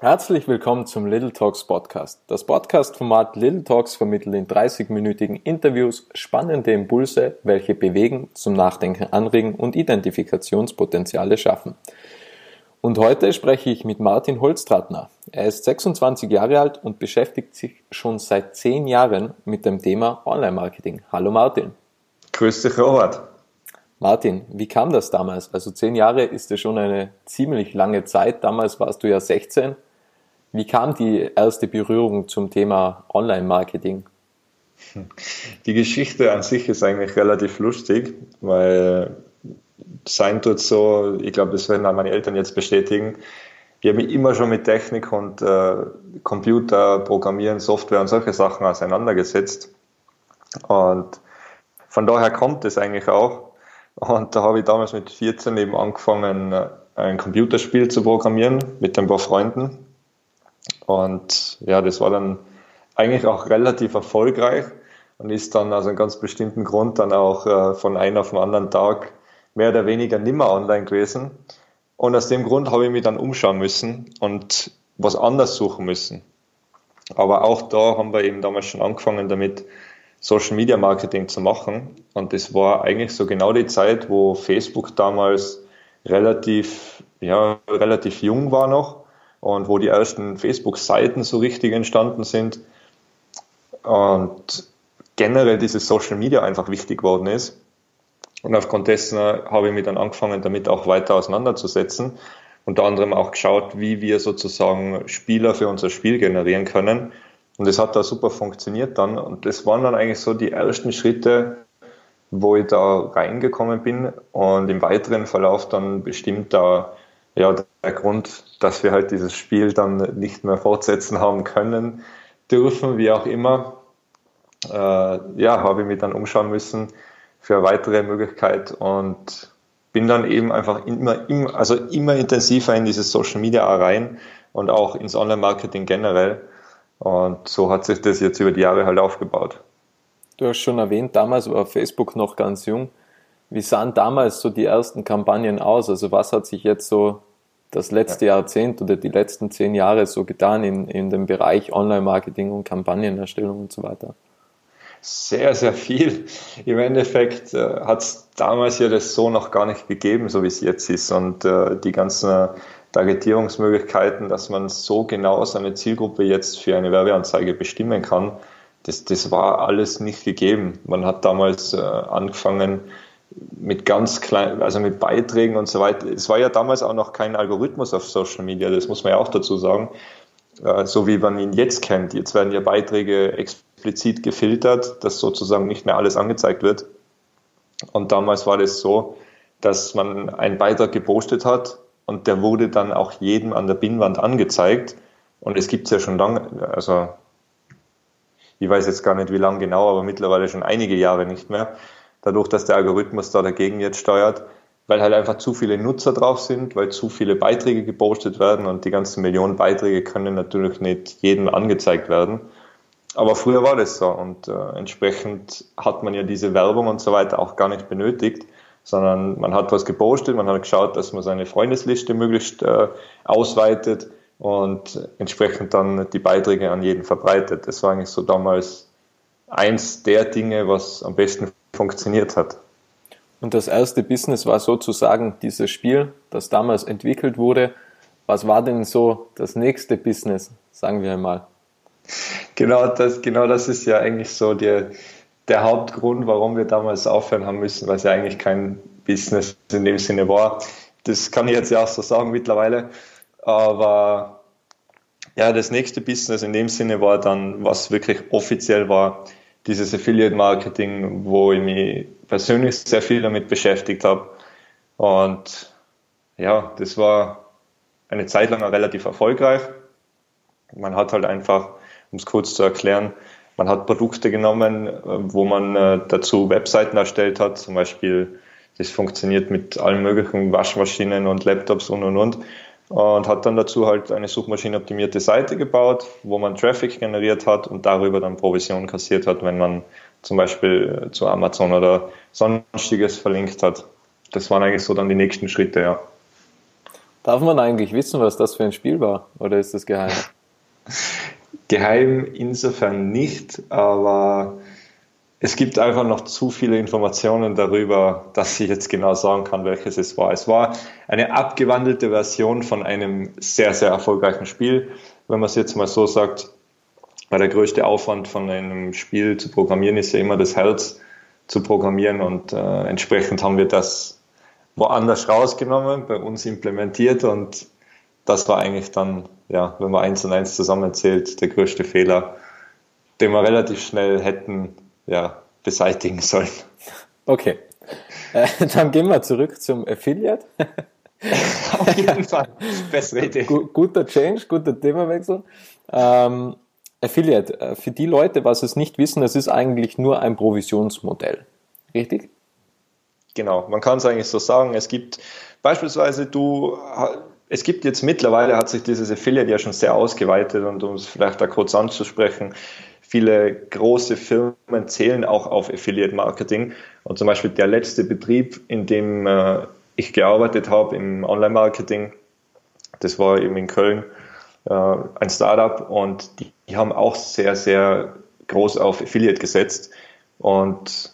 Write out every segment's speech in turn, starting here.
Herzlich willkommen zum Little Talks Podcast. Das Podcast-Format Little Talks vermittelt in 30-minütigen Interviews spannende Impulse, welche bewegen, zum Nachdenken anregen und Identifikationspotenziale schaffen. Und heute spreche ich mit Martin Holztratner. Er ist 26 Jahre alt und beschäftigt sich schon seit 10 Jahren mit dem Thema Online-Marketing. Hallo Martin. Grüß dich, Robert. Martin, wie kam das damals? Also 10 Jahre ist ja schon eine ziemlich lange Zeit. Damals warst du ja 16 wie kam die erste Berührung zum Thema Online-Marketing? Die Geschichte an sich ist eigentlich relativ lustig, weil sein tut so, ich glaube, das werden auch meine Eltern jetzt bestätigen. Ich habe mich immer schon mit Technik und äh, Computer, Programmieren, Software und solche Sachen auseinandergesetzt. Und von daher kommt es eigentlich auch. Und da habe ich damals mit 14 eben angefangen, ein Computerspiel zu programmieren mit ein paar Freunden. Und ja, das war dann eigentlich auch relativ erfolgreich und ist dann aus einem ganz bestimmten Grund dann auch äh, von einem auf den anderen Tag mehr oder weniger nimmer online gewesen. Und aus dem Grund habe ich mich dann umschauen müssen und was anders suchen müssen. Aber auch da haben wir eben damals schon angefangen damit, Social Media Marketing zu machen. Und das war eigentlich so genau die Zeit, wo Facebook damals relativ, ja, relativ jung war noch und wo die ersten Facebook-Seiten so richtig entstanden sind und generell dieses Social Media einfach wichtig geworden ist. Und aufgrund dessen habe ich mich dann angefangen, damit auch weiter auseinanderzusetzen. Unter anderem auch geschaut, wie wir sozusagen Spieler für unser Spiel generieren können. Und das hat da super funktioniert dann. Und das waren dann eigentlich so die ersten Schritte, wo ich da reingekommen bin. Und im weiteren Verlauf dann bestimmt da ja, der Grund, dass wir halt dieses Spiel dann nicht mehr fortsetzen haben können, dürfen, wie auch immer, äh, ja, habe ich mich dann umschauen müssen für eine weitere Möglichkeit und bin dann eben einfach immer, immer, also immer intensiver in dieses Social Media rein und auch ins Online-Marketing generell. Und so hat sich das jetzt über die Jahre halt aufgebaut. Du hast schon erwähnt, damals war Facebook noch ganz jung. Wie sahen damals so die ersten Kampagnen aus? Also was hat sich jetzt so das letzte ja. Jahrzehnt oder die letzten zehn Jahre so getan in, in dem Bereich Online-Marketing und Kampagnenerstellung und so weiter? Sehr, sehr viel. Im Endeffekt äh, hat es damals ja das so noch gar nicht gegeben, so wie es jetzt ist. Und äh, die ganzen Targetierungsmöglichkeiten, dass man so genau seine Zielgruppe jetzt für eine Werbeanzeige bestimmen kann, das, das war alles nicht gegeben. Man hat damals äh, angefangen, mit ganz kleinen, also mit Beiträgen und so weiter. Es war ja damals auch noch kein Algorithmus auf Social Media, das muss man ja auch dazu sagen, äh, so wie man ihn jetzt kennt. Jetzt werden ja Beiträge explizit gefiltert, dass sozusagen nicht mehr alles angezeigt wird. Und damals war das so, dass man einen Beitrag gepostet hat und der wurde dann auch jedem an der Binnwand angezeigt. Und es gibt es ja schon lange, also ich weiß jetzt gar nicht wie lange genau, aber mittlerweile schon einige Jahre nicht mehr dadurch, dass der Algorithmus da dagegen jetzt steuert, weil halt einfach zu viele Nutzer drauf sind, weil zu viele Beiträge gepostet werden und die ganzen Millionen Beiträge können natürlich nicht jedem angezeigt werden. Aber früher war das so und äh, entsprechend hat man ja diese Werbung und so weiter auch gar nicht benötigt, sondern man hat was gepostet, man hat geschaut, dass man seine Freundesliste möglichst äh, ausweitet und entsprechend dann die Beiträge an jeden verbreitet. Das war eigentlich so damals eins der Dinge, was am besten funktioniert hat. Und das erste Business war sozusagen dieses Spiel, das damals entwickelt wurde. Was war denn so das nächste Business, sagen wir einmal? Genau das, genau das ist ja eigentlich so der, der Hauptgrund, warum wir damals aufhören haben müssen, weil es ja eigentlich kein Business in dem Sinne war. Das kann ich jetzt ja auch so sagen mittlerweile. Aber ja, das nächste Business in dem Sinne war dann, was wirklich offiziell war, dieses Affiliate Marketing, wo ich mich persönlich sehr viel damit beschäftigt habe. Und ja, das war eine Zeit lang relativ erfolgreich. Man hat halt einfach, um es kurz zu erklären, man hat Produkte genommen, wo man äh, dazu Webseiten erstellt hat, zum Beispiel, das funktioniert mit allen möglichen Waschmaschinen und Laptops und und und und hat dann dazu halt eine suchmaschinenoptimierte Seite gebaut, wo man Traffic generiert hat und darüber dann Provision kassiert hat, wenn man zum Beispiel zu Amazon oder sonstiges verlinkt hat. Das waren eigentlich so dann die nächsten Schritte, ja. Darf man eigentlich wissen, was das für ein Spiel war? Oder ist das geheim? geheim insofern nicht, aber es gibt einfach noch zu viele Informationen darüber, dass ich jetzt genau sagen kann, welches es war. Es war eine abgewandelte Version von einem sehr, sehr erfolgreichen Spiel. Wenn man es jetzt mal so sagt, weil der größte Aufwand von einem Spiel zu programmieren ist ja immer das Herz zu programmieren und äh, entsprechend haben wir das woanders rausgenommen, bei uns implementiert und das war eigentlich dann, ja, wenn man eins und eins zusammenzählt, der größte Fehler, den wir relativ schnell hätten ja, beseitigen sollen. Okay, äh, dann gehen wir zurück zum Affiliate. Auf jeden Fall, bessere Idee. Guter Change, guter Themawechsel. Ähm, Affiliate, äh, für die Leute, was es nicht wissen, das ist eigentlich nur ein Provisionsmodell. Richtig? Genau, man kann es eigentlich so sagen. Es gibt beispielsweise, du, es gibt jetzt mittlerweile, hat sich dieses Affiliate ja schon sehr ausgeweitet und um es vielleicht da kurz anzusprechen, viele große Firmen zählen auch auf Affiliate Marketing. Und zum Beispiel der letzte Betrieb, in dem äh, ich gearbeitet habe im Online-Marketing, das war eben in Köln, äh, ein Startup und die, die haben auch sehr, sehr groß auf Affiliate gesetzt. Und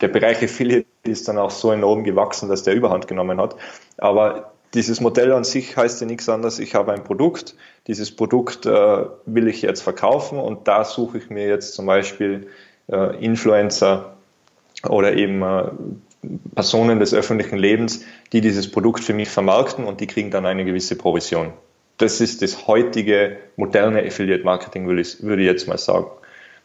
der Bereich Affiliate ist dann auch so enorm gewachsen, dass der Überhand genommen hat. Aber dieses Modell an sich heißt ja nichts anderes. Ich habe ein Produkt. Dieses Produkt äh, will ich jetzt verkaufen und da suche ich mir jetzt zum Beispiel äh, Influencer oder eben äh, Personen des öffentlichen Lebens, die dieses Produkt für mich vermarkten und die kriegen dann eine gewisse Provision. Das ist das heutige moderne Affiliate Marketing, würde ich, würde ich jetzt mal sagen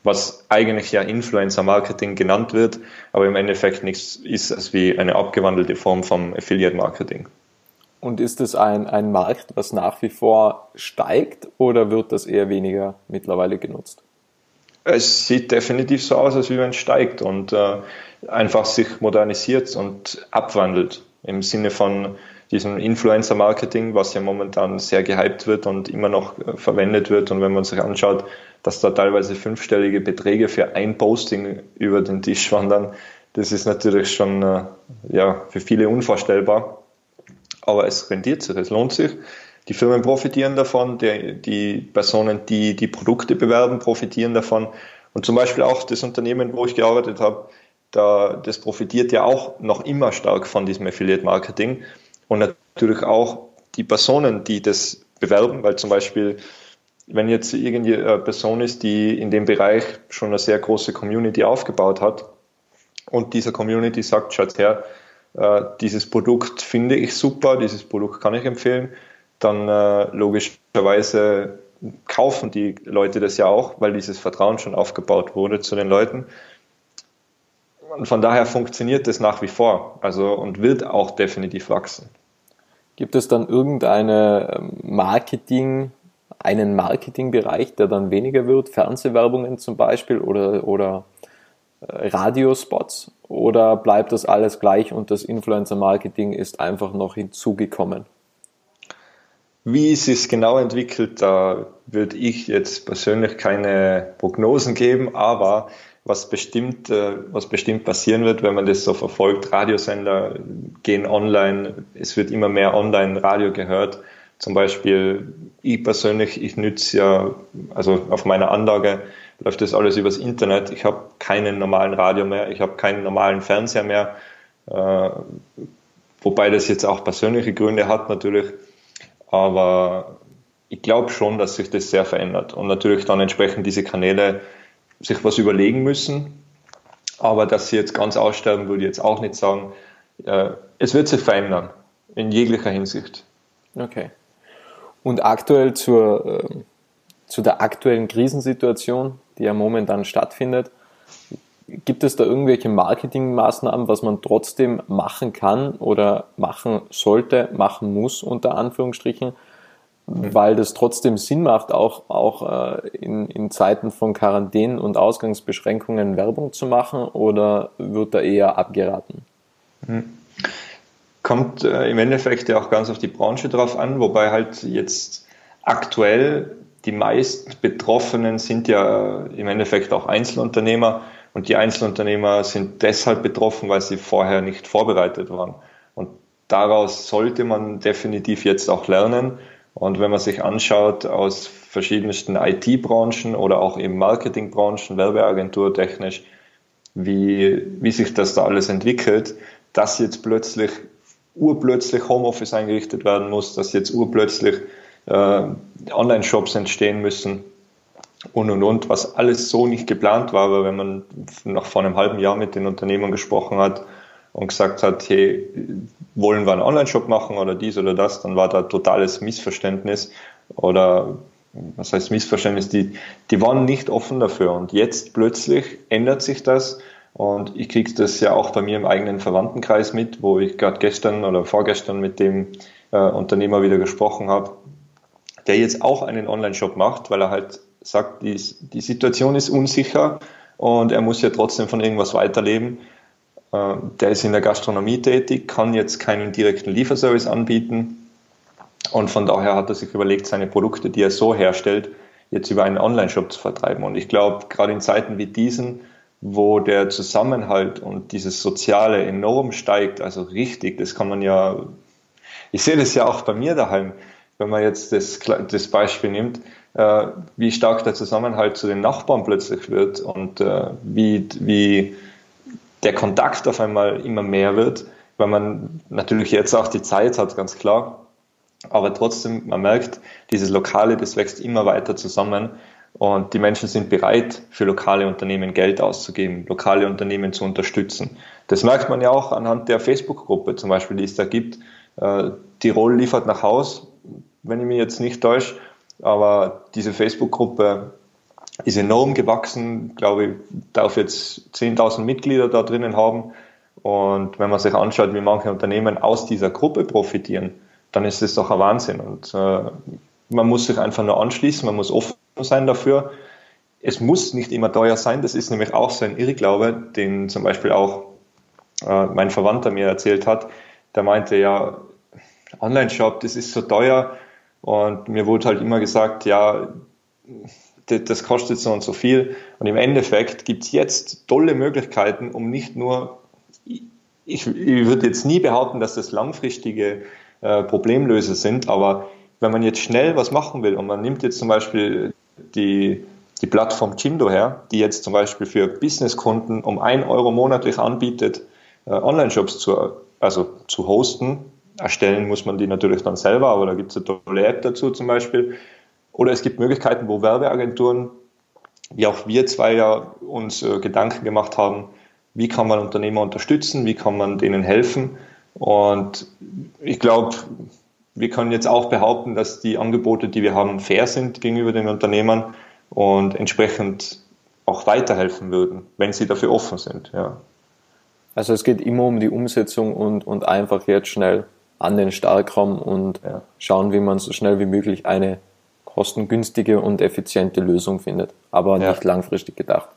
was eigentlich ja Influencer Marketing genannt wird, aber im Endeffekt nichts ist als wie eine abgewandelte Form vom Affiliate Marketing. Und ist es ein, ein Markt, was nach wie vor steigt oder wird das eher weniger mittlerweile genutzt? Es sieht definitiv so aus, als wenn es steigt und äh, einfach sich modernisiert und abwandelt im Sinne von diesem Influencer-Marketing, was ja momentan sehr gehypt wird und immer noch äh, verwendet wird. Und wenn man sich anschaut, dass da teilweise fünfstellige Beträge für ein Posting über den Tisch wandern, das ist natürlich schon äh, ja, für viele unvorstellbar. Aber es rentiert sich, es lohnt sich. Die Firmen profitieren davon, die, die Personen, die die Produkte bewerben, profitieren davon. Und zum Beispiel auch das Unternehmen, wo ich gearbeitet habe, da, das profitiert ja auch noch immer stark von diesem Affiliate Marketing. Und natürlich auch die Personen, die das bewerben, weil zum Beispiel wenn jetzt irgendeine Person ist, die in dem Bereich schon eine sehr große Community aufgebaut hat und dieser Community sagt, schaut her, äh, dieses Produkt finde ich super, dieses Produkt kann ich empfehlen, dann äh, logischerweise kaufen die Leute das ja auch, weil dieses Vertrauen schon aufgebaut wurde zu den Leuten. Und von daher funktioniert das nach wie vor, also und wird auch definitiv wachsen. Gibt es dann irgendeine ähm, Marketing- einen Marketingbereich, der dann weniger wird, Fernsehwerbungen zum Beispiel oder, oder Radiospots? Oder bleibt das alles gleich und das Influencer-Marketing ist einfach noch hinzugekommen? Wie es sich genau entwickelt, da würde ich jetzt persönlich keine Prognosen geben, aber was bestimmt, äh, was bestimmt passieren wird, wenn man das so verfolgt, Radiosender gehen online, es wird immer mehr Online-Radio gehört zum Beispiel, ich persönlich, ich nütze ja, also auf meiner Anlage läuft das alles übers Internet. Ich habe keinen normalen Radio mehr, ich habe keinen normalen Fernseher mehr, äh, wobei das jetzt auch persönliche Gründe hat natürlich. Aber ich glaube schon, dass sich das sehr verändert und natürlich dann entsprechend diese Kanäle sich was überlegen müssen. Aber dass sie jetzt ganz aussterben, würde ich jetzt auch nicht sagen. Äh, es wird sich verändern, in jeglicher Hinsicht. Okay. Und aktuell zur, äh, zu der aktuellen Krisensituation, die ja momentan stattfindet, gibt es da irgendwelche Marketingmaßnahmen, was man trotzdem machen kann oder machen sollte, machen muss, unter Anführungsstrichen, mhm. weil das trotzdem Sinn macht, auch, auch äh, in, in Zeiten von Quarantänen und Ausgangsbeschränkungen Werbung zu machen oder wird da eher abgeraten? Mhm kommt äh, im Endeffekt ja auch ganz auf die Branche drauf an, wobei halt jetzt aktuell die meisten Betroffenen sind ja im Endeffekt auch Einzelunternehmer und die Einzelunternehmer sind deshalb betroffen, weil sie vorher nicht vorbereitet waren. Und daraus sollte man definitiv jetzt auch lernen. Und wenn man sich anschaut aus verschiedensten IT-Branchen oder auch eben Marketingbranchen, Werbeagentur technisch, wie, wie sich das da alles entwickelt, dass jetzt plötzlich urplötzlich Homeoffice eingerichtet werden muss, dass jetzt urplötzlich äh, Online-Shops entstehen müssen und und und, was alles so nicht geplant war, aber wenn man noch vor einem halben Jahr mit den Unternehmern gesprochen hat und gesagt hat, hey, wollen wir einen Online-Shop machen oder dies oder das, dann war da totales Missverständnis oder was heißt Missverständnis, die, die waren nicht offen dafür und jetzt plötzlich ändert sich das und ich kriege das ja auch bei mir im eigenen Verwandtenkreis mit, wo ich gerade gestern oder vorgestern mit dem äh, Unternehmer wieder gesprochen habe, der jetzt auch einen Online-Shop macht, weil er halt sagt, die, die Situation ist unsicher und er muss ja trotzdem von irgendwas weiterleben. Äh, der ist in der Gastronomie tätig, kann jetzt keinen direkten Lieferservice anbieten und von daher hat er sich überlegt, seine Produkte, die er so herstellt, jetzt über einen Online-Shop zu vertreiben. Und ich glaube, gerade in Zeiten wie diesen, wo der Zusammenhalt und dieses Soziale enorm steigt, also richtig, das kann man ja, ich sehe das ja auch bei mir daheim, wenn man jetzt das, das Beispiel nimmt, äh, wie stark der Zusammenhalt zu den Nachbarn plötzlich wird und äh, wie, wie der Kontakt auf einmal immer mehr wird, weil man natürlich jetzt auch die Zeit hat, ganz klar. Aber trotzdem, man merkt, dieses Lokale, das wächst immer weiter zusammen und die Menschen sind bereit, für lokale Unternehmen Geld auszugeben, lokale Unternehmen zu unterstützen. Das merkt man ja auch anhand der Facebook-Gruppe zum Beispiel, die es da gibt. Äh, Tirol liefert nach Haus, wenn ich mich jetzt nicht täusche. Aber diese Facebook-Gruppe ist enorm gewachsen, glaube ich, darf jetzt 10.000 Mitglieder da drinnen haben. Und wenn man sich anschaut, wie manche Unternehmen aus dieser Gruppe profitieren, dann ist es doch ein Wahnsinn. Und äh, man muss sich einfach nur anschließen, man muss offen sein dafür. Es muss nicht immer teuer sein, das ist nämlich auch so ein Irrglaube, den zum Beispiel auch äh, mein Verwandter mir erzählt hat. Der meinte ja, Online-Shop, das ist so teuer, und mir wurde halt immer gesagt, ja, das kostet so und so viel. Und im Endeffekt gibt es jetzt tolle Möglichkeiten, um nicht nur, ich, ich würde jetzt nie behaupten, dass das langfristige äh, Problemlöser sind, aber wenn man jetzt schnell was machen will und man nimmt jetzt zum Beispiel die, die Plattform Chindo her, die jetzt zum Beispiel für Businesskunden um ein Euro monatlich anbietet, äh, Online-Shops zu, also zu hosten, Erstellen muss man die natürlich dann selber, aber da gibt es eine tolle App dazu zum Beispiel. Oder es gibt Möglichkeiten, wo Werbeagenturen, wie auch wir zwei ja uns äh, Gedanken gemacht haben, wie kann man Unternehmer unterstützen, wie kann man denen helfen. Und ich glaube, wir können jetzt auch behaupten, dass die Angebote, die wir haben, fair sind gegenüber den Unternehmern und entsprechend auch weiterhelfen würden, wenn sie dafür offen sind. Ja. Also es geht immer um die Umsetzung und, und einfach jetzt schnell an den Start kommen und ja. schauen, wie man so schnell wie möglich eine kostengünstige und effiziente Lösung findet, aber ja. nicht langfristig gedacht.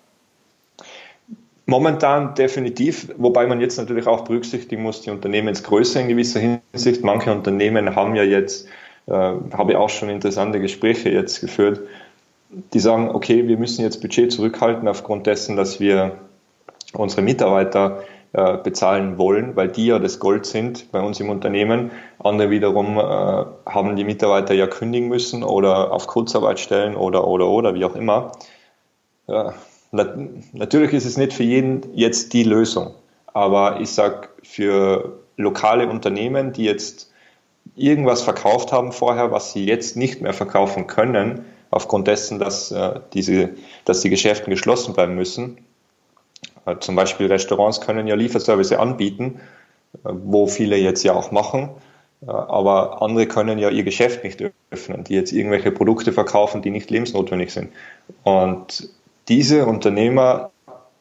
Momentan definitiv, wobei man jetzt natürlich auch berücksichtigen muss, die Unternehmensgröße in gewisser Hinsicht. Manche Unternehmen haben ja jetzt, äh, habe ich auch schon interessante Gespräche jetzt geführt, die sagen, okay, wir müssen jetzt Budget zurückhalten aufgrund dessen, dass wir unsere Mitarbeiter äh, bezahlen wollen, weil die ja das Gold sind bei uns im Unternehmen. Andere wiederum äh, haben die Mitarbeiter ja kündigen müssen oder auf Kurzarbeit stellen oder, oder, oder, wie auch immer. Ja, nat natürlich ist es nicht für jeden jetzt die Lösung, aber ich sage für lokale Unternehmen, die jetzt irgendwas verkauft haben vorher, was sie jetzt nicht mehr verkaufen können, aufgrund dessen, dass, äh, diese, dass die Geschäfte geschlossen bleiben müssen, zum Beispiel Restaurants können ja Lieferservice anbieten, äh, wo viele jetzt ja auch machen. Äh, aber andere können ja ihr Geschäft nicht öffnen, die jetzt irgendwelche Produkte verkaufen, die nicht lebensnotwendig sind. Und diese Unternehmer,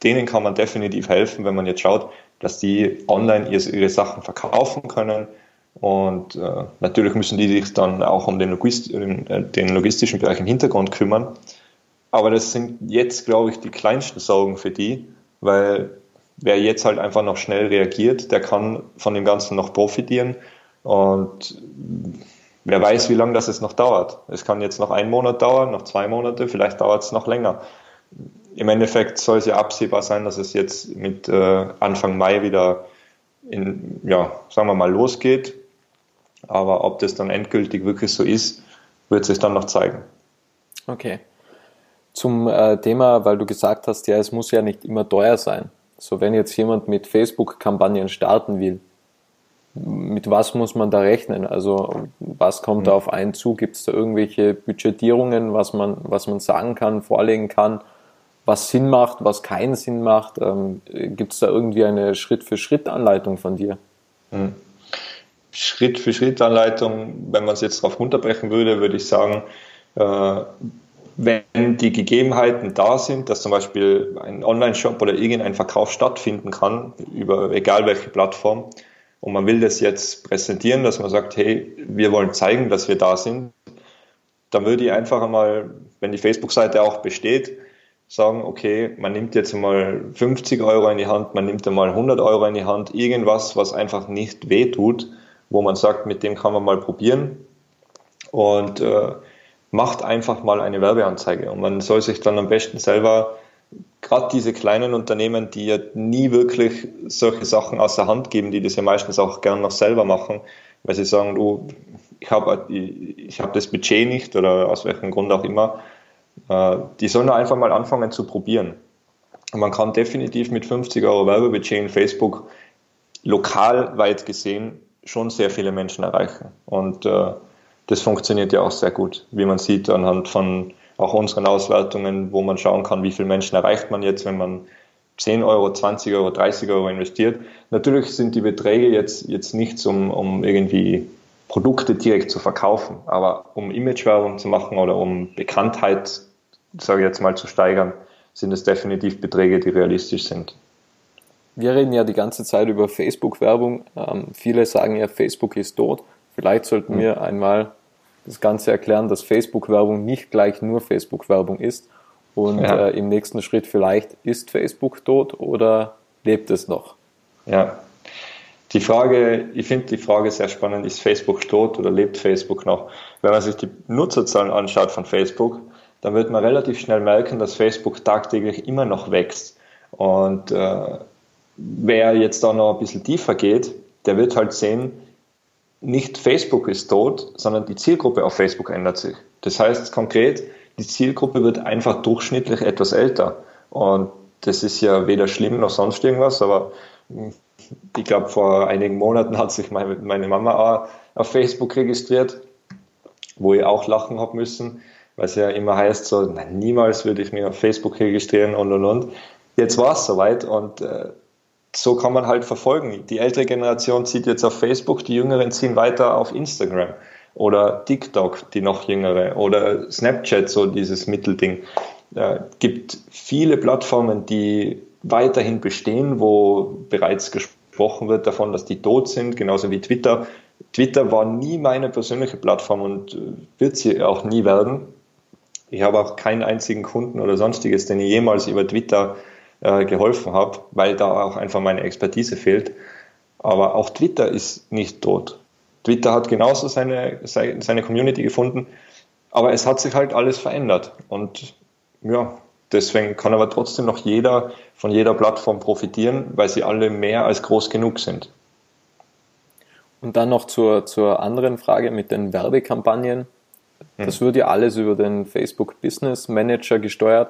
denen kann man definitiv helfen, wenn man jetzt schaut, dass die online ihre Sachen verkaufen können. Und äh, natürlich müssen die sich dann auch um den, Logist den logistischen Bereich im Hintergrund kümmern. Aber das sind jetzt, glaube ich, die kleinsten Sorgen für die weil wer jetzt halt einfach noch schnell reagiert, der kann von dem Ganzen noch profitieren und wer weiß, wie lange das es noch dauert. Es kann jetzt noch einen Monat dauern, noch zwei Monate, vielleicht dauert es noch länger. Im Endeffekt soll es ja absehbar sein, dass es jetzt mit äh, Anfang Mai wieder in, ja, sagen wir mal, losgeht. Aber ob das dann endgültig wirklich so ist, wird sich dann noch zeigen. Okay. Zum äh, Thema, weil du gesagt hast, ja, es muss ja nicht immer teuer sein. So, wenn jetzt jemand mit Facebook-Kampagnen starten will, mit was muss man da rechnen? Also, was kommt mhm. da auf einen zu? Gibt es da irgendwelche Budgetierungen, was man, was man sagen kann, vorlegen kann, was Sinn macht, was keinen Sinn macht? Ähm, Gibt es da irgendwie eine Schritt-für-Schritt-Anleitung von dir? Mhm. Schritt-für-Schritt-Anleitung, wenn man es jetzt darauf runterbrechen würde, würde ich sagen, äh, wenn die Gegebenheiten da sind, dass zum Beispiel ein Online-Shop oder irgendein Verkauf stattfinden kann, über egal welche Plattform, und man will das jetzt präsentieren, dass man sagt, hey, wir wollen zeigen, dass wir da sind, dann würde ich einfach einmal, wenn die Facebook-Seite auch besteht, sagen, okay, man nimmt jetzt mal 50 Euro in die Hand, man nimmt einmal 100 Euro in die Hand, irgendwas, was einfach nicht wehtut, wo man sagt, mit dem kann man mal probieren. Und äh, macht einfach mal eine Werbeanzeige. Und man soll sich dann am besten selber, gerade diese kleinen Unternehmen, die ja nie wirklich solche Sachen aus der Hand geben, die das ja meistens auch gern noch selber machen, weil sie sagen, du, ich habe ich hab das Budget nicht oder aus welchem Grund auch immer, äh, die sollen einfach mal anfangen zu probieren. Und man kann definitiv mit 50 Euro Werbebudget in Facebook lokal weit gesehen schon sehr viele Menschen erreichen. Und äh, das funktioniert ja auch sehr gut, wie man sieht anhand von auch unseren Auswertungen, wo man schauen kann, wie viele Menschen erreicht man jetzt, wenn man 10 Euro, 20 Euro, 30 Euro investiert. Natürlich sind die Beträge jetzt, jetzt nichts, um, um irgendwie Produkte direkt zu verkaufen, aber um Imagewerbung zu machen oder um Bekanntheit, sage ich jetzt mal, zu steigern, sind es definitiv Beträge, die realistisch sind wir reden ja die ganze Zeit über Facebook-Werbung. Ähm, viele sagen ja, Facebook ist tot. Vielleicht sollten mhm. wir einmal das Ganze erklären, dass Facebook-Werbung nicht gleich nur Facebook-Werbung ist. Und ja. äh, im nächsten Schritt vielleicht, ist Facebook tot oder lebt es noch? Ja, die Frage, ich finde die Frage sehr spannend, ist Facebook tot oder lebt Facebook noch? Wenn man sich die Nutzerzahlen anschaut von Facebook, dann wird man relativ schnell merken, dass Facebook tagtäglich immer noch wächst. Und äh, wer jetzt da noch ein bisschen tiefer geht, der wird halt sehen, nicht Facebook ist tot, sondern die Zielgruppe auf Facebook ändert sich. Das heißt konkret, die Zielgruppe wird einfach durchschnittlich etwas älter. Und das ist ja weder schlimm noch sonst irgendwas, aber ich glaube, vor einigen Monaten hat sich meine Mama auch auf Facebook registriert, wo ich auch lachen habe müssen, weil es ja immer heißt, so, nein, niemals würde ich mich auf Facebook registrieren und und und. Jetzt war es soweit und äh, so kann man halt verfolgen. Die ältere Generation zieht jetzt auf Facebook, die Jüngeren ziehen weiter auf Instagram oder TikTok, die noch jüngere oder Snapchat, so dieses Mittelding. Es gibt viele Plattformen, die weiterhin bestehen, wo bereits gesprochen wird davon, dass die tot sind, genauso wie Twitter. Twitter war nie meine persönliche Plattform und wird sie auch nie werden. Ich habe auch keinen einzigen Kunden oder sonstiges, den ich jemals über Twitter äh, geholfen habe, weil da auch einfach meine Expertise fehlt. Aber auch Twitter ist nicht tot. Twitter hat genauso seine, seine Community gefunden, aber es hat sich halt alles verändert. Und ja, deswegen kann aber trotzdem noch jeder von jeder Plattform profitieren, weil sie alle mehr als groß genug sind. Und dann noch zur, zur anderen Frage mit den Werbekampagnen. Das hm. wird ja alles über den Facebook Business Manager gesteuert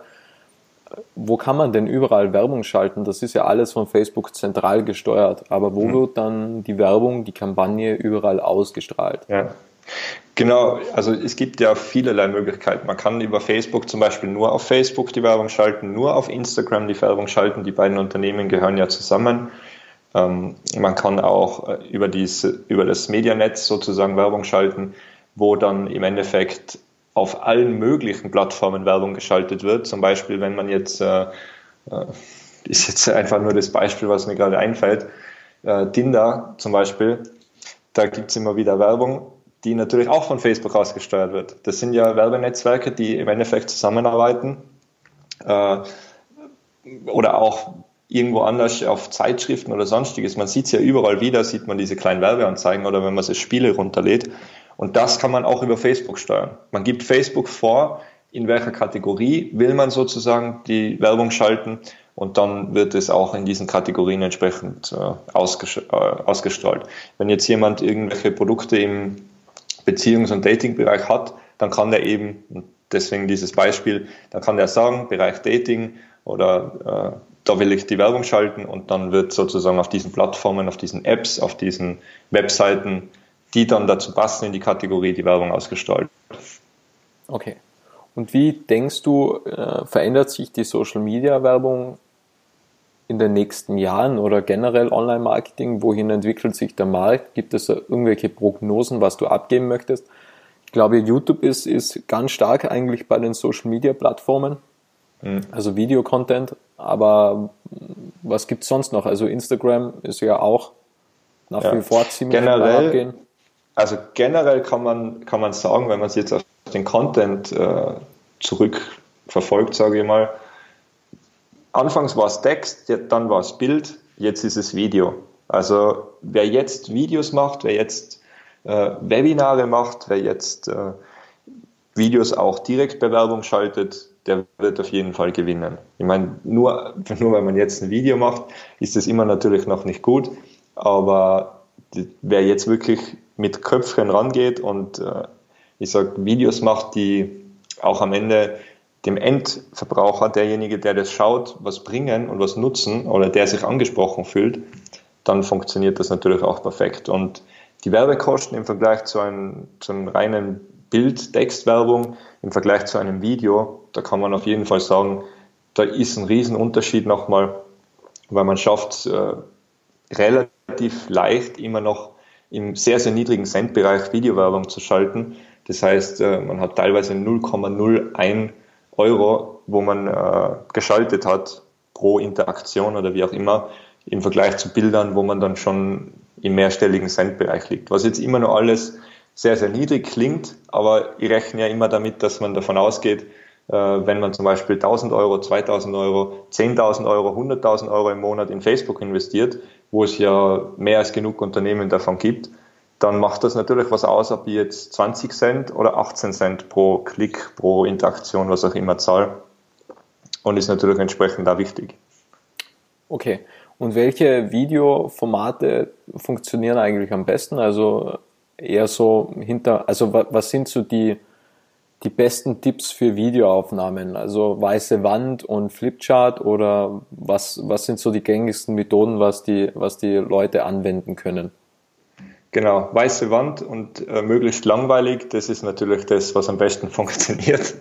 wo kann man denn überall Werbung schalten? Das ist ja alles von Facebook zentral gesteuert. Aber wo mhm. wird dann die Werbung, die Kampagne überall ausgestrahlt? Ja. Genau, also es gibt ja vielerlei Möglichkeiten. Man kann über Facebook zum Beispiel nur auf Facebook die Werbung schalten, nur auf Instagram die Werbung schalten. Die beiden Unternehmen gehören ja zusammen. Ähm, man kann auch äh, über, diese, über das Medianetz sozusagen Werbung schalten, wo dann im Endeffekt auf allen möglichen Plattformen Werbung geschaltet wird. Zum Beispiel, wenn man jetzt, äh, äh, ist jetzt einfach nur das Beispiel, was mir gerade einfällt, äh, Tinder zum Beispiel, da gibt es immer wieder Werbung, die natürlich auch von Facebook ausgesteuert wird. Das sind ja Werbenetzwerke, die im Endeffekt zusammenarbeiten äh, oder auch irgendwo anders auf Zeitschriften oder sonstiges. Man sieht es ja überall wieder, sieht man diese kleinen Werbeanzeigen oder wenn man sich Spiele runterlädt. Und das kann man auch über Facebook steuern. Man gibt Facebook vor, in welcher Kategorie will man sozusagen die Werbung schalten und dann wird es auch in diesen Kategorien entsprechend äh, ausgestrahlt. Wenn jetzt jemand irgendwelche Produkte im Beziehungs- und Datingbereich hat, dann kann der eben, deswegen dieses Beispiel, dann kann der sagen, Bereich Dating oder äh, da will ich die Werbung schalten und dann wird sozusagen auf diesen Plattformen, auf diesen Apps, auf diesen Webseiten, die dann dazu passen in die Kategorie, die Werbung ausgestrahlt. Okay. Und wie denkst du, äh, verändert sich die Social Media Werbung in den nächsten Jahren oder generell Online-Marketing? Wohin entwickelt sich der Markt? Gibt es irgendwelche Prognosen, was du abgeben möchtest? Ich glaube, YouTube ist, ist ganz stark eigentlich bei den Social Media Plattformen, mhm. also Videocontent. Aber was gibt es sonst noch? Also Instagram ist ja auch nach ja. wie vor ziemlich generell. Also generell kann man, kann man sagen, wenn man es jetzt auf den Content äh, zurückverfolgt, sage ich mal, anfangs war es Text, dann war es Bild, jetzt ist es Video. Also wer jetzt Videos macht, wer jetzt äh, Webinare macht, wer jetzt äh, Videos auch Direktbewerbung schaltet, der wird auf jeden Fall gewinnen. Ich meine, nur, nur weil man jetzt ein Video macht, ist das immer natürlich noch nicht gut, aber wer jetzt wirklich mit Köpfchen rangeht und äh, ich sage, Videos macht, die auch am Ende dem Endverbraucher, derjenige, der das schaut, was bringen und was nutzen oder der sich angesprochen fühlt, dann funktioniert das natürlich auch perfekt. Und die Werbekosten im Vergleich zu einem, zu einem reinen Bild-Text-Werbung, im Vergleich zu einem Video, da kann man auf jeden Fall sagen, da ist ein Riesenunterschied nochmal, weil man schafft äh, relativ leicht immer noch im sehr, sehr niedrigen Centbereich Videowerbung zu schalten. Das heißt, äh, man hat teilweise 0,01 Euro, wo man äh, geschaltet hat pro Interaktion oder wie auch immer, im Vergleich zu Bildern, wo man dann schon im mehrstelligen Centbereich liegt. Was jetzt immer noch alles sehr, sehr niedrig klingt, aber ich rechne ja immer damit, dass man davon ausgeht, äh, wenn man zum Beispiel 1000 Euro, 2000 Euro, 10.000 Euro, 100.000 Euro im Monat in Facebook investiert, wo es ja mehr als genug Unternehmen davon gibt, dann macht das natürlich was aus, ob ich jetzt 20 Cent oder 18 Cent pro Klick, pro Interaktion, was auch immer zahle. Und ist natürlich entsprechend da wichtig. Okay. Und welche Videoformate funktionieren eigentlich am besten? Also eher so hinter, also was sind so die, die besten Tipps für Videoaufnahmen? Also weiße Wand und Flipchart oder was, was sind so die gängigsten Methoden, was die, was die Leute anwenden können? Genau, weiße Wand und äh, möglichst langweilig, das ist natürlich das, was am besten funktioniert.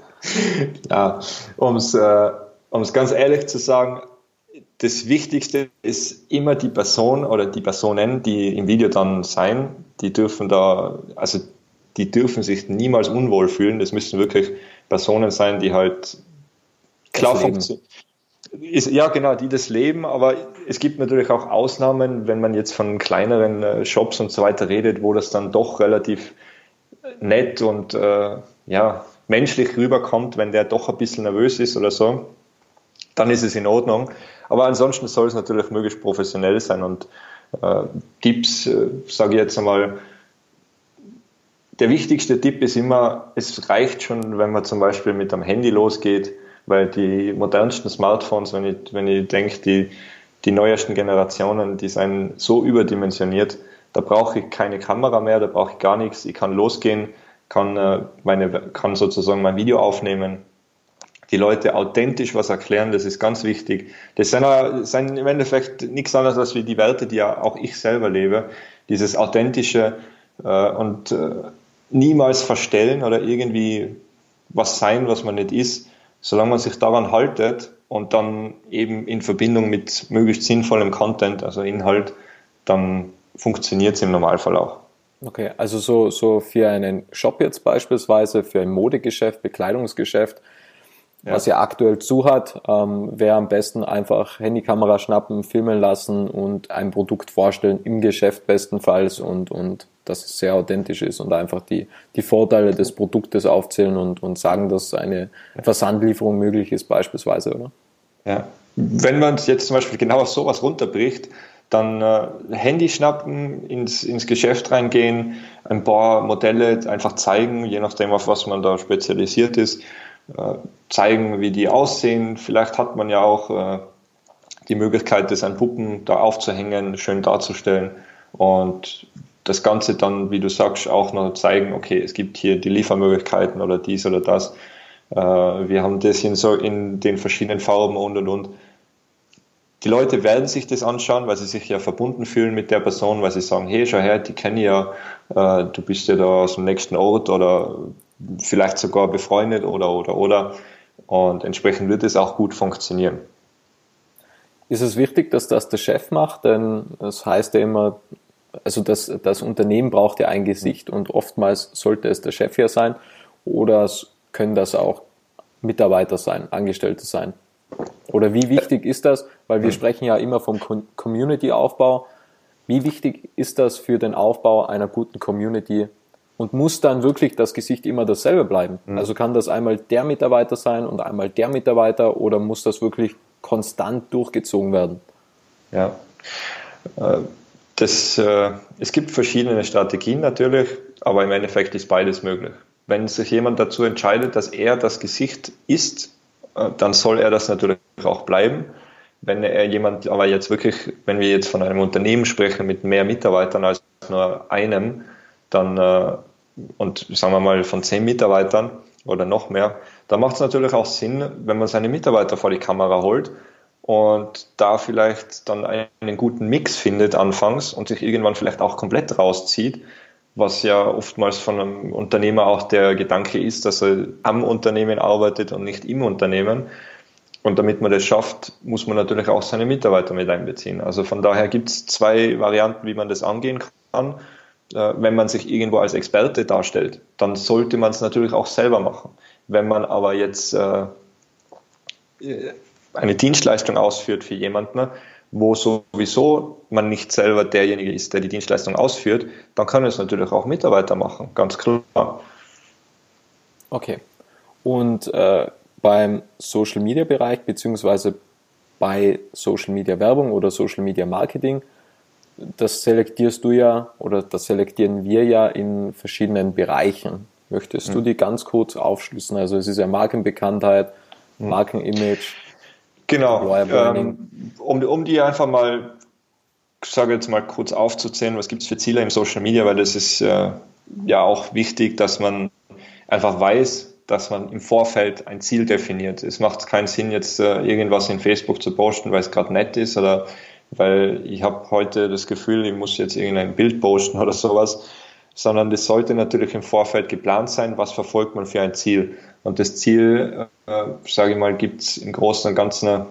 ja, um es äh, ganz ehrlich zu sagen, das Wichtigste ist immer die Person oder die Personen, die im Video dann sein, die dürfen da, also die dürfen sich niemals unwohl fühlen. Das müssen wirklich Personen sein, die halt klar funktionieren ja, genau, die das leben, aber es gibt natürlich auch Ausnahmen, wenn man jetzt von kleineren äh, Shops und so weiter redet, wo das dann doch relativ nett und äh, ja, menschlich rüberkommt, wenn der doch ein bisschen nervös ist oder so, dann ist es in Ordnung. Aber ansonsten soll es natürlich möglichst professionell sein und äh, Tipps, äh, sage ich jetzt einmal, der wichtigste Tipp ist immer, es reicht schon, wenn man zum Beispiel mit einem Handy losgeht, weil die modernsten Smartphones, wenn ich, wenn ich denke, die, die neuesten Generationen, die sind so überdimensioniert, da brauche ich keine Kamera mehr, da brauche ich gar nichts, ich kann losgehen, kann, äh, meine, kann sozusagen mein Video aufnehmen, die Leute authentisch was erklären, das ist ganz wichtig. Das sind, sind im Endeffekt nichts anderes als die Werte, die ja auch ich selber lebe. Dieses authentische äh, und äh, niemals verstellen oder irgendwie was sein, was man nicht ist solange man sich daran haltet und dann eben in Verbindung mit möglichst sinnvollem Content, also Inhalt, dann funktioniert es im Normalfall auch. Okay, also so, so für einen Shop jetzt beispielsweise, für ein Modegeschäft, Bekleidungsgeschäft, ja. was ja aktuell zu hat, ähm, wäre am besten einfach Handykamera schnappen, filmen lassen und ein Produkt vorstellen im Geschäft bestenfalls und, und dass es sehr authentisch ist und einfach die, die Vorteile des Produktes aufzählen und, und sagen, dass eine Versandlieferung möglich ist, beispielsweise, oder? Ja. Wenn man jetzt zum Beispiel genau auf sowas runterbricht, dann äh, Handy schnappen, ins, ins Geschäft reingehen, ein paar Modelle einfach zeigen, je nachdem, auf was man da spezialisiert ist, zeigen, wie die aussehen. Vielleicht hat man ja auch äh, die Möglichkeit, das an Puppen da aufzuhängen, schön darzustellen und das Ganze dann, wie du sagst, auch noch zeigen, okay, es gibt hier die Liefermöglichkeiten oder dies oder das. Äh, wir haben das in, so in den verschiedenen Farben und und und. Die Leute werden sich das anschauen, weil sie sich ja verbunden fühlen mit der Person, weil sie sagen, hey, schau her, die kenne ich ja, äh, du bist ja da aus dem nächsten Ort oder vielleicht sogar befreundet oder oder oder. Und entsprechend wird es auch gut funktionieren. Ist es wichtig, dass das der Chef macht? Denn es heißt ja immer, also das, das Unternehmen braucht ja ein Gesicht und oftmals sollte es der Chef ja sein oder können das auch Mitarbeiter sein, Angestellte sein? Oder wie wichtig ist das? Weil wir sprechen ja immer vom Community-Aufbau. Wie wichtig ist das für den Aufbau einer guten Community? Und muss dann wirklich das Gesicht immer dasselbe bleiben? Mhm. Also kann das einmal der Mitarbeiter sein und einmal der Mitarbeiter oder muss das wirklich konstant durchgezogen werden? Ja, äh, das, äh, es gibt verschiedene Strategien natürlich, aber im Endeffekt ist beides möglich. Wenn sich jemand dazu entscheidet, dass er das Gesicht ist, äh, dann soll er das natürlich auch bleiben. Wenn er jemand, aber jetzt wirklich, wenn wir jetzt von einem Unternehmen sprechen mit mehr Mitarbeitern als nur einem, dann und sagen wir mal von zehn Mitarbeitern oder noch mehr, dann macht es natürlich auch Sinn, wenn man seine Mitarbeiter vor die Kamera holt und da vielleicht dann einen guten Mix findet anfangs und sich irgendwann vielleicht auch komplett rauszieht, was ja oftmals von einem Unternehmer auch der Gedanke ist, dass er am Unternehmen arbeitet und nicht im Unternehmen. Und damit man das schafft, muss man natürlich auch seine Mitarbeiter mit einbeziehen. Also von daher gibt es zwei Varianten, wie man das angehen kann. Äh, wenn man sich irgendwo als Experte darstellt, dann sollte man es natürlich auch selber machen. Wenn man aber jetzt äh, eine Dienstleistung ausführt für jemanden, wo sowieso man nicht selber derjenige ist, der die Dienstleistung ausführt, dann können es natürlich auch Mitarbeiter machen, ganz klar. Okay. Und äh, beim Social Media Bereich beziehungsweise bei Social Media Werbung oder Social Media Marketing, das selektierst du ja oder das selektieren wir ja in verschiedenen Bereichen. Möchtest mhm. du die ganz kurz aufschlüssen? Also es ist ja Markenbekanntheit, mhm. Markenimage, Genau. Ähm, um, um die einfach mal, ich sage jetzt mal kurz aufzuzählen, was gibt es für Ziele im Social Media, weil das ist äh, ja auch wichtig, dass man einfach weiß, dass man im Vorfeld ein Ziel definiert. Es macht keinen Sinn, jetzt äh, irgendwas in Facebook zu posten, weil es gerade nett ist oder weil ich habe heute das Gefühl, ich muss jetzt irgendein Bild posten oder sowas, sondern das sollte natürlich im Vorfeld geplant sein, was verfolgt man für ein Ziel. Und das Ziel, äh, sage ich mal, gibt es im Großen und Ganzen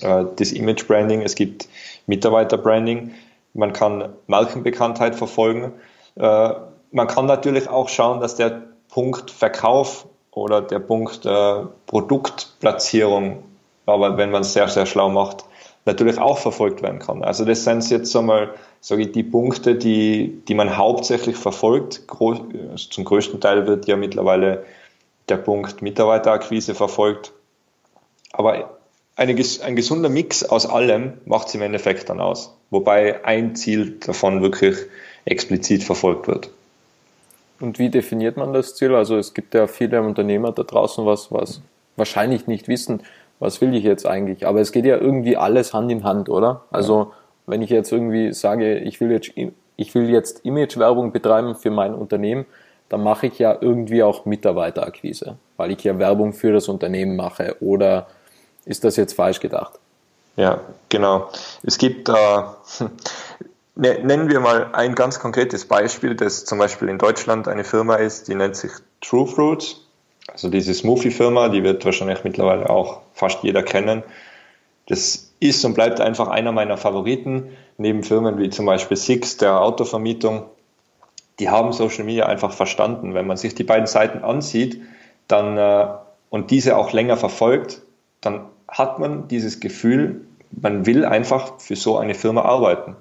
äh, das Image Branding, es gibt Mitarbeiter Branding, man kann Markenbekanntheit verfolgen. Äh, man kann natürlich auch schauen, dass der Punkt Verkauf oder der Punkt äh, Produktplatzierung, aber wenn man es sehr, sehr schlau macht, natürlich auch verfolgt werden kann. Also das sind jetzt einmal, sage ich, die Punkte, die, die man hauptsächlich verfolgt. Groß, zum größten Teil wird ja mittlerweile der Punkt Mitarbeiterakquise verfolgt. Aber eine, ein gesunder Mix aus allem macht es im Endeffekt dann aus. Wobei ein Ziel davon wirklich explizit verfolgt wird. Und wie definiert man das Ziel? Also es gibt ja viele Unternehmer da draußen, was, was wahrscheinlich nicht wissen, was will ich jetzt eigentlich? Aber es geht ja irgendwie alles Hand in Hand, oder? Also wenn ich jetzt irgendwie sage, ich will jetzt, ich will jetzt Imagewerbung betreiben für mein Unternehmen, dann mache ich ja irgendwie auch Mitarbeiterakquise, weil ich ja Werbung für das Unternehmen mache. Oder ist das jetzt falsch gedacht? Ja, genau. Es gibt, äh, nennen wir mal ein ganz konkretes Beispiel, das zum Beispiel in Deutschland eine Firma ist, die nennt sich True Fruits. Also diese Smoothie-Firma, die wird wahrscheinlich mittlerweile auch fast jeder kennen. Das ist und bleibt einfach einer meiner Favoriten, neben Firmen wie zum Beispiel Six, der Autovermietung, die haben Social Media einfach verstanden. Wenn man sich die beiden Seiten ansieht dann, äh, und diese auch länger verfolgt, dann hat man dieses Gefühl, man will einfach für so eine Firma arbeiten.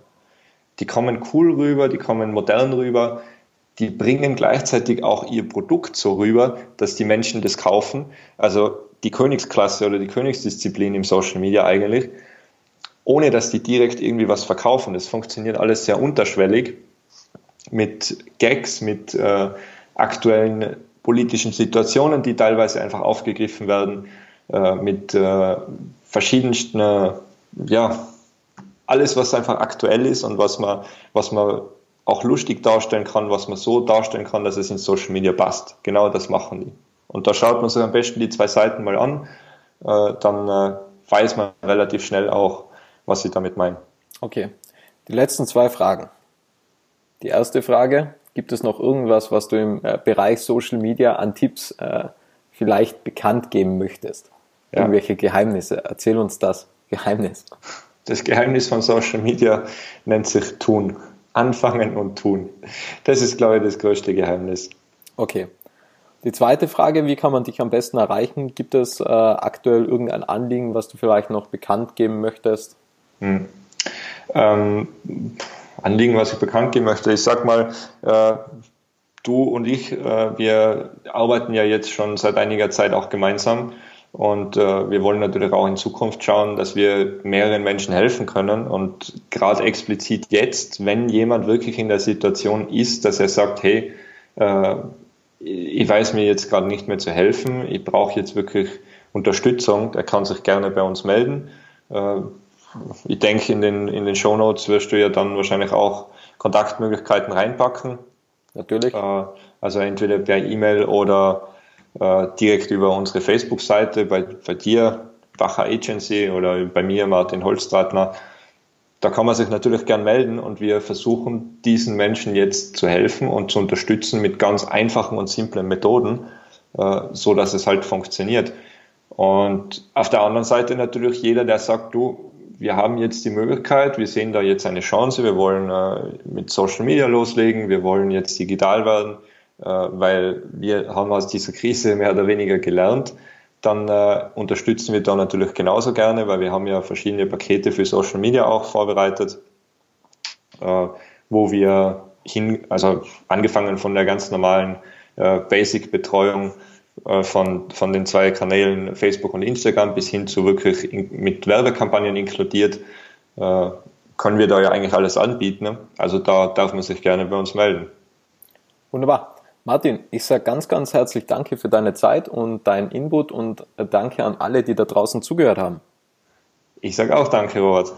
Die kommen cool rüber, die kommen modern rüber, die bringen gleichzeitig auch ihr Produkt so rüber, dass die Menschen das kaufen. Also die Königsklasse oder die Königsdisziplin im Social Media eigentlich, ohne dass die direkt irgendwie was verkaufen. Das funktioniert alles sehr unterschwellig mit Gags, mit äh, aktuellen politischen Situationen, die teilweise einfach aufgegriffen werden, äh, mit äh, verschiedensten ja, alles, was einfach aktuell ist und was man, was man auch lustig darstellen kann, was man so darstellen kann, dass es in Social Media passt. Genau das machen die. Und da schaut man sich am besten die zwei Seiten mal an, äh, dann äh, weiß man relativ schnell auch, was sie damit meinen. Okay. Die letzten zwei Fragen. Die erste Frage, gibt es noch irgendwas, was du im äh, Bereich Social Media an Tipps äh, vielleicht bekannt geben möchtest? Ja. Irgendwelche Geheimnisse? Erzähl uns das Geheimnis. Das Geheimnis von Social Media nennt sich Tun. Anfangen und tun. Das ist, glaube ich, das größte Geheimnis. Okay. Die zweite Frage, wie kann man dich am besten erreichen? Gibt es äh, aktuell irgendein Anliegen, was du vielleicht noch bekannt geben möchtest? Hm. Ähm, Anliegen, was ich bekannt geben möchte, ich sag mal, äh, du und ich, äh, wir arbeiten ja jetzt schon seit einiger Zeit auch gemeinsam und äh, wir wollen natürlich auch in Zukunft schauen, dass wir mehreren Menschen helfen können. Und gerade explizit jetzt, wenn jemand wirklich in der Situation ist, dass er sagt, hey, äh, ich weiß mir jetzt gerade nicht mehr zu helfen, ich brauche jetzt wirklich Unterstützung, der kann sich gerne bei uns melden. Äh, ich denke, in den, in den Show Notes wirst du ja dann wahrscheinlich auch Kontaktmöglichkeiten reinpacken. Natürlich. Äh, also entweder per E-Mail oder äh, direkt über unsere Facebook-Seite, bei, bei dir, Bacher Agency oder bei mir, Martin Holzstratner. Da kann man sich natürlich gern melden und wir versuchen diesen Menschen jetzt zu helfen und zu unterstützen mit ganz einfachen und simplen Methoden, äh, so dass es halt funktioniert. Und auf der anderen Seite natürlich jeder, der sagt, du, wir haben jetzt die Möglichkeit, wir sehen da jetzt eine Chance, wir wollen äh, mit Social Media loslegen, wir wollen jetzt digital werden, weil wir haben aus dieser Krise mehr oder weniger gelernt. Dann äh, unterstützen wir da natürlich genauso gerne, weil wir haben ja verschiedene Pakete für Social Media auch vorbereitet, äh, wo wir hin, also angefangen von der ganz normalen äh, Basic-Betreuung äh, von, von den zwei Kanälen Facebook und Instagram bis hin zu wirklich in, mit Werbekampagnen inkludiert, äh, können wir da ja eigentlich alles anbieten. Ne? Also da darf man sich gerne bei uns melden. Wunderbar. Martin, ich sage ganz, ganz herzlich Danke für deine Zeit und deinen Input und danke an alle, die da draußen zugehört haben. Ich sage auch Danke, Robert.